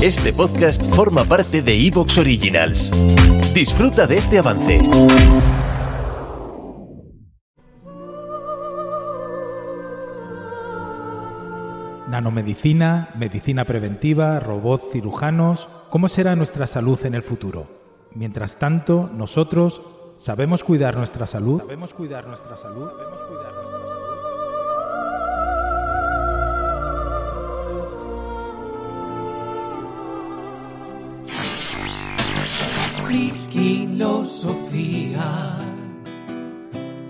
Este podcast forma parte de Evox Originals. Disfruta de este avance. Nanomedicina, medicina preventiva, robots cirujanos, ¿cómo será nuestra salud en el futuro? Mientras tanto, nosotros sabemos cuidar nuestra salud. ¿Sabemos cuidar nuestra salud? ¿Sabemos cuidar nuestra salud? Friquilosofía,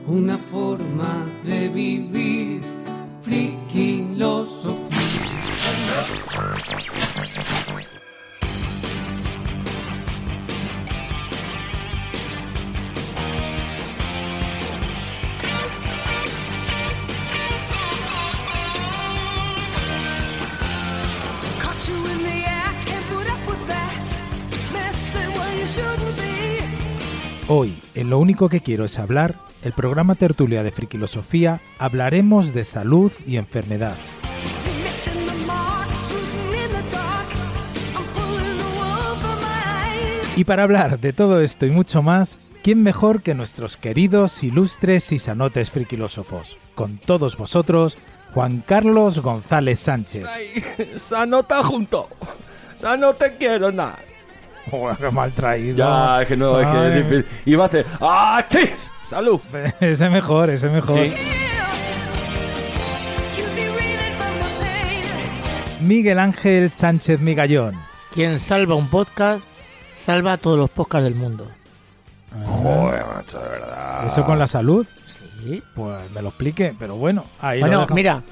una forma de vivir. Caught you Hoy, en Lo único que quiero es hablar, el programa Tertulia de Friquilosofía, hablaremos de salud y enfermedad. Y para hablar de todo esto y mucho más, ¿quién mejor que nuestros queridos, ilustres y sanotes friquilósofos? Con todos vosotros, Juan Carlos González Sánchez. Ay, Sano está junto. Sano te quiero nada. Joder, qué mal traído. Ya, es que no, es que Ay. es difícil. Y va a hacer. ¡Ah, chis! ¡Salud! Ese mejor, ese mejor. Sí. Miguel Ángel Sánchez Migallón. Quien salva un podcast, salva a todos los podcasts del mundo. Joder, macho, de verdad. ¿Eso con la salud? Sí. Pues me lo explique, pero bueno, ahí Bueno, mira,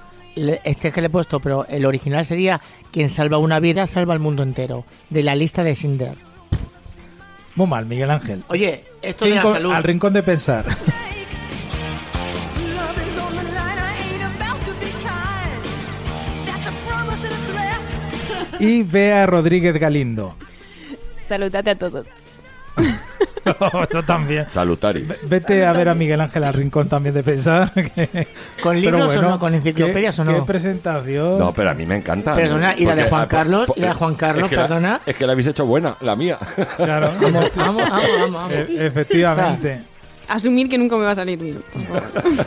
este que le he puesto, pero el original sería quien salva una vida, salva al mundo entero. De la lista de Sinder. Muy mal, Miguel Ángel. Oye, esto de la salud. al rincón de pensar. Y Bea Rodríguez Galindo. Saludate a todos. Eso también. Salutari. Ve- Vete a ver a Miguel Ángel al rincón también de pensar. que- ¿Con libros o no? ¿Con enciclopedias ¿qué- o no? ¿Qué presentación? No, pero a mí me encanta. Perdona, ¿y la de Juan ah, Carlos? ¿Y la de Juan Carlos, es que la- perdona? es que la habéis hecho buena, la mía. Claro, Vamos, vamos, vamos, vamos. vamos. e- efectivamente. Asumir que nunca me va a salir bien. por favor.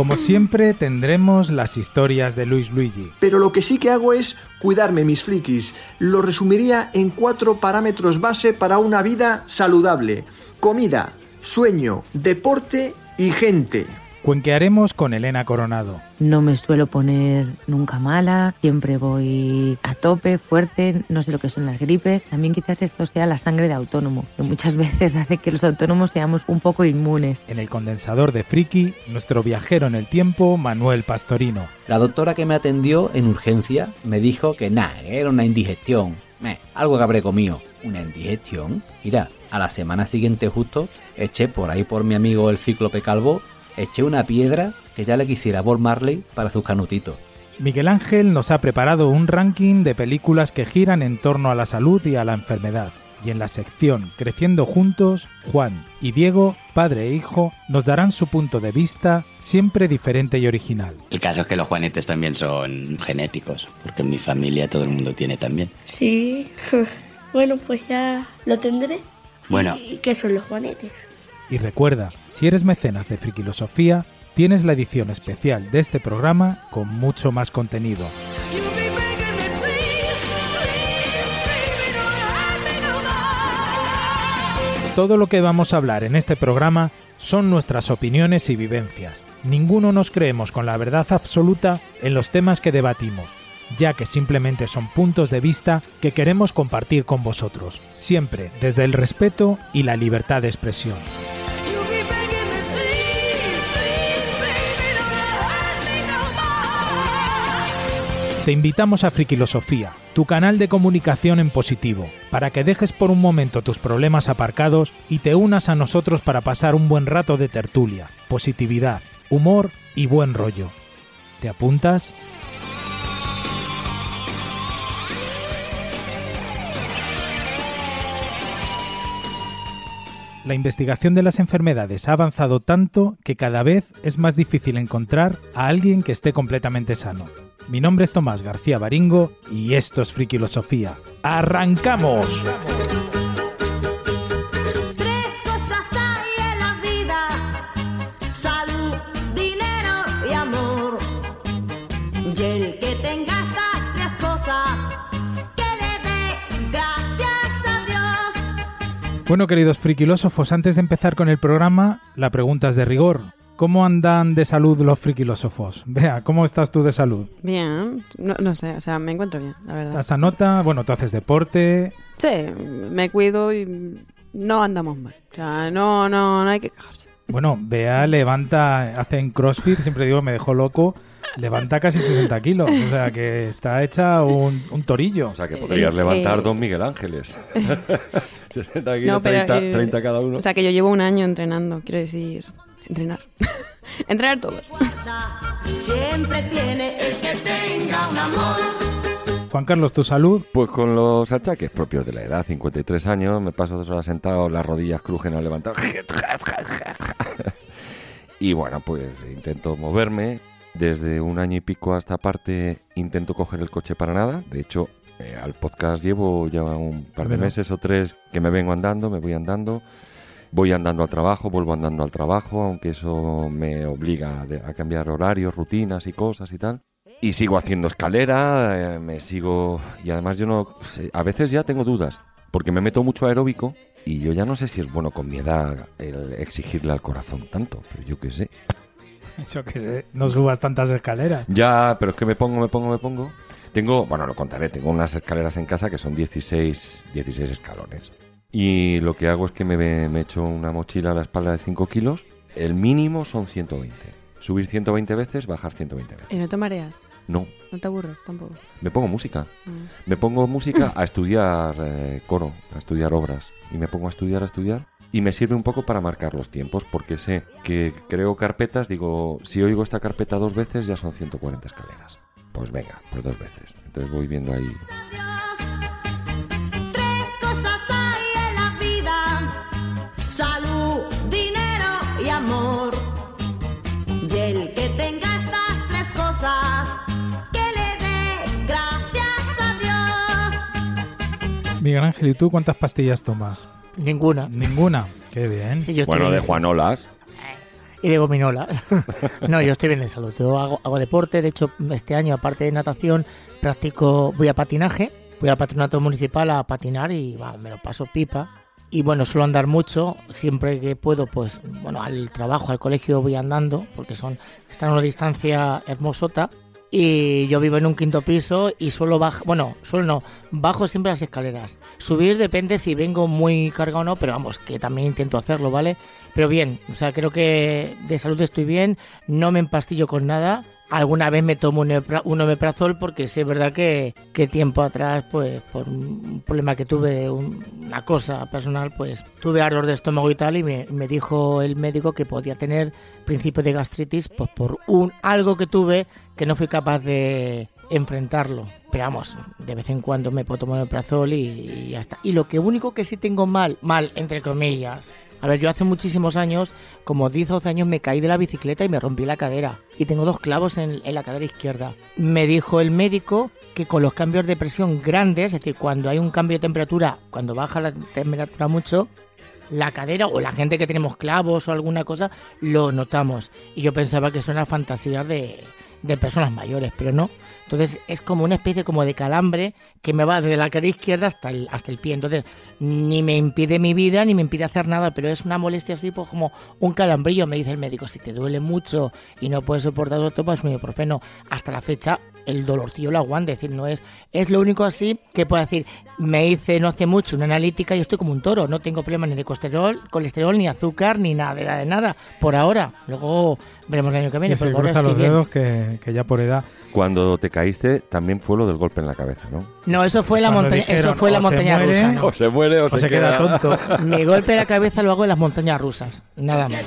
Como siempre, tendremos las historias de Luis Luigi. Pero lo que sí que hago es cuidarme, mis frikis. Lo resumiría en cuatro parámetros base para una vida saludable. Comida, sueño, deporte y gente. Cuenquearemos con Elena Coronado. No me suelo poner nunca mala, siempre voy a tope, fuerte, no sé lo que son las gripes. También quizás esto sea la sangre de autónomo, que muchas veces hace que los autónomos seamos un poco inmunes. En el condensador de Friki, nuestro viajero en el tiempo, Manuel Pastorino. La doctora que me atendió en urgencia me dijo que nada, era una indigestión. Meh, algo que habré comido. ¿Una indigestión? Mira, a la semana siguiente justo eché por ahí por mi amigo el cíclope calvo, eché una piedra que ya le quisiera Bob Marley para sus canutitos. Miguel Ángel nos ha preparado un ranking de películas que giran en torno a la salud y a la enfermedad. Y en la sección Creciendo Juntos, Juan y Diego, padre e hijo, nos darán su punto de vista, siempre diferente y original. El caso es que los juanetes también son genéticos, porque en mi familia todo el mundo tiene también. Sí, bueno, pues ya lo tendré. Bueno. ¿Y qué son los juanetes? Y recuerda, si eres mecenas de Frikilosofía, tienes la edición especial de este programa con mucho más contenido. Todo lo que vamos a hablar en este programa son nuestras opiniones y vivencias. Ninguno nos creemos con la verdad absoluta en los temas que debatimos, ya que simplemente son puntos de vista que queremos compartir con vosotros, siempre desde el respeto y la libertad de expresión. Te invitamos a Frikilosofía, tu canal de comunicación en positivo, para que dejes por un momento tus problemas aparcados y te unas a nosotros para pasar un buen rato de tertulia, positividad, humor y buen rollo. ¿Te apuntas? La investigación de las enfermedades ha avanzado tanto que cada vez es más difícil encontrar a alguien que esté completamente sano. Mi nombre es Tomás García Baringo y esto es Frikilosofía. ¡Arrancamos! Tres cosas hay en la vida: salud, dinero Bueno, queridos frikilósofos, antes de empezar con el programa, la pregunta es de rigor. ¿Cómo andan de salud los frikilósofos? Vea, ¿cómo estás tú de salud? Bien, no, no sé, o sea, me encuentro bien, la verdad. ¿Estás a nota? Bueno, tú haces deporte. Sí, me cuido y no andamos mal. O sea, no, no, no hay que quejarse. Bueno, Bea levanta, hace en CrossFit, siempre digo, me dejó loco, levanta casi 60 kilos. O sea, que está hecha un, un torillo. O sea, que podrías levantar eh, dos Miguel Ángeles. 60 kilos, No, pero, 30, eh, 30 cada uno. O sea, que yo llevo un año entrenando, quiero decir, entrenar. entrenar todos. Siempre tiene el que tenga un amor. Juan Carlos, ¿tu salud? Pues con los achaques propios de la edad, 53 años, me paso dos horas sentado, las rodillas crujen al levantar. y bueno, pues intento moverme. Desde un año y pico a esta parte intento coger el coche para nada. De hecho, eh, al podcast llevo ya un par de meses o tres que me vengo andando, me voy andando. Voy andando al trabajo, vuelvo andando al trabajo, aunque eso me obliga a, cambiar horarios, rutinas y cosas y tal. Y sigo haciendo escalera, eh, me sigo... Y además yo no... sé, a veces ya tengo dudas, porque me meto mucho aeróbico y yo ya no sé si es bueno con mi edad el exigirle al corazón tanto, pero yo qué sé. Yo qué sé, no subas tantas escaleras. Ya, pero es que me pongo, me pongo, me pongo. Tengo, bueno, lo contaré, tengo unas escaleras en casa que son 16, 16 escalones. Y lo que hago es que me, me echo una mochila a la espalda de 5 kilos. El mínimo son 120. Subir 120 veces, bajar 120 veces. ¿Y no te mareas? No, ¿No te aburres tampoco? me pongo música. Mm. Me pongo música a estudiar eh, coro, a estudiar obras. Y me pongo a estudiar, a estudiar. Y me sirve un poco para marcar los tiempos, porque sé que creo carpetas, digo, si oigo esta carpeta dos veces ya son 140 escaleras. Pues venga, pues dos veces. Entonces voy viendo ahí. Tres cosas hay en la vida: salud, dinero y amor. Y el que tenga estas tres cosas, que le dé gracias a Dios. Miguel Ángel, ¿y tú cuántas pastillas tomas? Ninguna. Ninguna. Qué bien. Sí, yo Bueno, de. Juanolas. Y de gominolas. no, yo estoy bien de salud. Yo hago, hago deporte. De hecho, este año, aparte de natación, practico, voy a patinaje. Voy al patronato municipal a patinar y me lo paso pipa. Y bueno, suelo andar mucho. Siempre que puedo, pues, bueno, al trabajo, al colegio voy andando, porque son, están a una distancia hermosota. Y yo vivo en un quinto piso y suelo bajar, bueno, suelo no, bajo siempre las escaleras. Subir depende si vengo muy cargado o no, pero vamos, que también intento hacerlo, ¿vale? Pero bien, o sea, creo que de salud estoy bien, no me empastillo con nada. Alguna vez me tomo un, epra- un omeprazol porque es verdad que, que tiempo atrás, pues por un problema que tuve, un- una cosa personal, pues tuve ardor de estómago y tal y me, me dijo el médico que podía tener principio de gastritis pues por un algo que tuve que no fui capaz de enfrentarlo. Pero vamos, de vez en cuando me puedo tomar omeprazol y, y ya está. Y lo que único que sí tengo mal, mal entre comillas, a ver, yo hace muchísimos años, como 10 o 12 años, me caí de la bicicleta y me rompí la cadera. Y tengo dos clavos en, la cadera izquierda. Me dijo el médico que con los cambios de presión grandes, es decir, cuando hay un cambio de temperatura, cuando baja la temperatura mucho, la cadera o la gente que tenemos clavos o alguna cosa, lo notamos. Y yo pensaba que eso era fantasía de, de personas mayores, pero no. Entonces es como una especie como de calambre que me va desde la cara izquierda hasta el, hasta el pie. Entonces ni me impide mi vida ni me impide hacer nada, pero es una molestia así pues como un calambrillo. Me dice el médico, si te duele mucho y no puedes soportarlo, tomas un ibuprofeno. Hasta la fecha el dolorcillo lo aguanta, es decir, no es, es lo único así que puedo decir, me hice no hace mucho una analítica y estoy como un toro, no tengo problemas ni de colesterol, colesterol ni azúcar, ni nada de nada, de nada, por ahora, luego veremos el año que viene, Sí, pero por ahora cruza los dedos que, que ya por edad. Cuando te caíste, también fue lo del golpe en la cabeza, ¿no? No, eso fue la montaña, dijeron, eso fue la se montaña muere, rusa, ¿no? O se muere o, O se queda tonto. Mi golpe de la cabeza lo hago en las montañas rusas, nada más.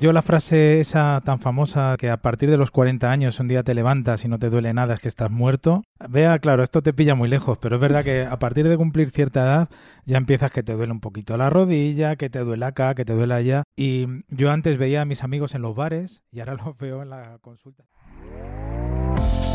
Yo la frase esa tan famosa que a partir de los 40 años un día te levantas y no te duele nada es que estás muerto. Vea, claro, esto te pilla muy lejos, pero es verdad que a partir de cumplir cierta edad ya empiezas que te duele un poquito la rodilla, que te duele acá, que te duele allá. Y yo antes veía a mis amigos en los bares y ahora los veo en la consulta.